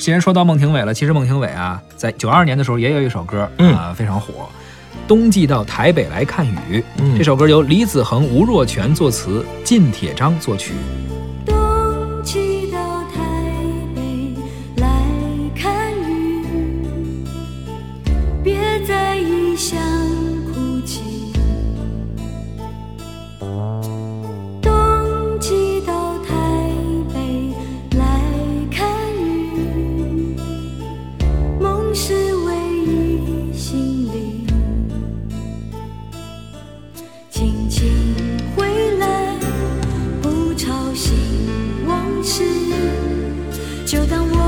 既然说到孟庭苇了，其实孟庭苇啊在九二年的时候也有一首歌啊非常火，冬季到台北来看雨。这首歌由李子恒、吴若权作词，靳铁章作曲。就当我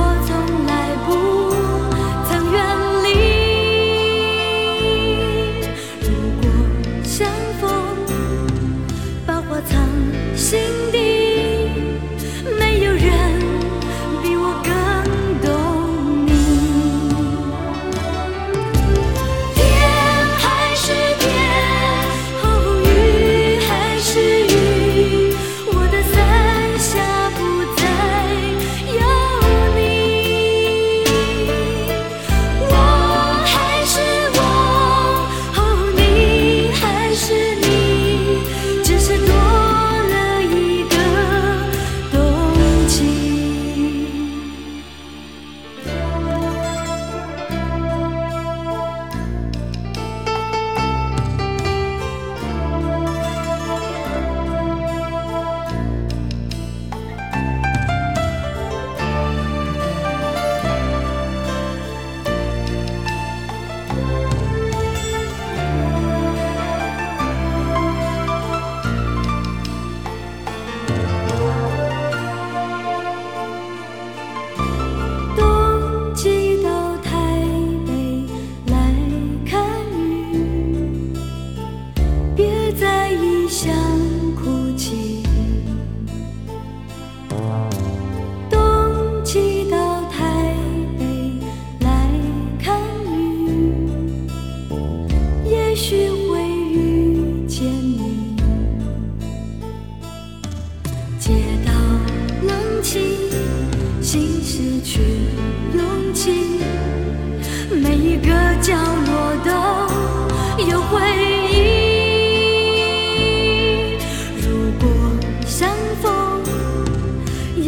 想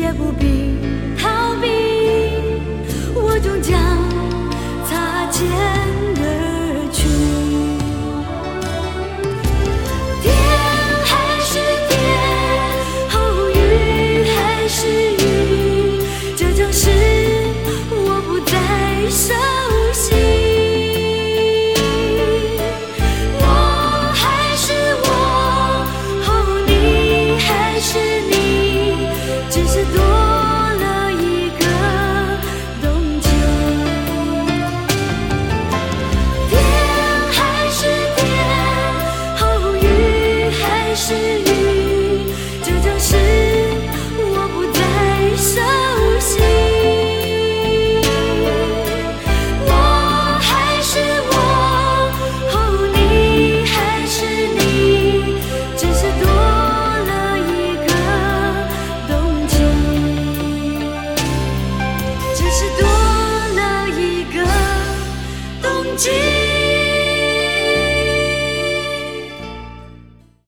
也不必